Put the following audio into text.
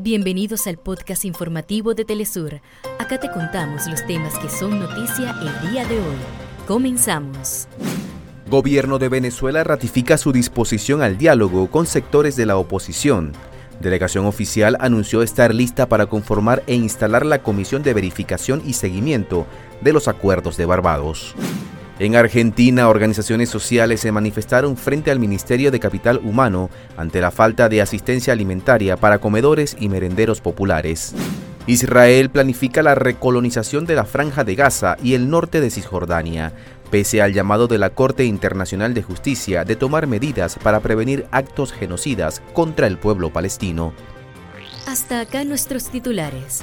Bienvenidos al podcast informativo de Telesur. Acá te contamos los temas que son noticia el día de hoy. Comenzamos. Gobierno de Venezuela ratifica su disposición al diálogo con sectores de la oposición. Delegación oficial anunció estar lista para conformar e instalar la Comisión de Verificación y Seguimiento de los Acuerdos de Barbados. En Argentina, organizaciones sociales se manifestaron frente al Ministerio de Capital Humano ante la falta de asistencia alimentaria para comedores y merenderos populares. Israel planifica la recolonización de la franja de Gaza y el norte de Cisjordania, pese al llamado de la Corte Internacional de Justicia de tomar medidas para prevenir actos genocidas contra el pueblo palestino. Hasta acá nuestros titulares.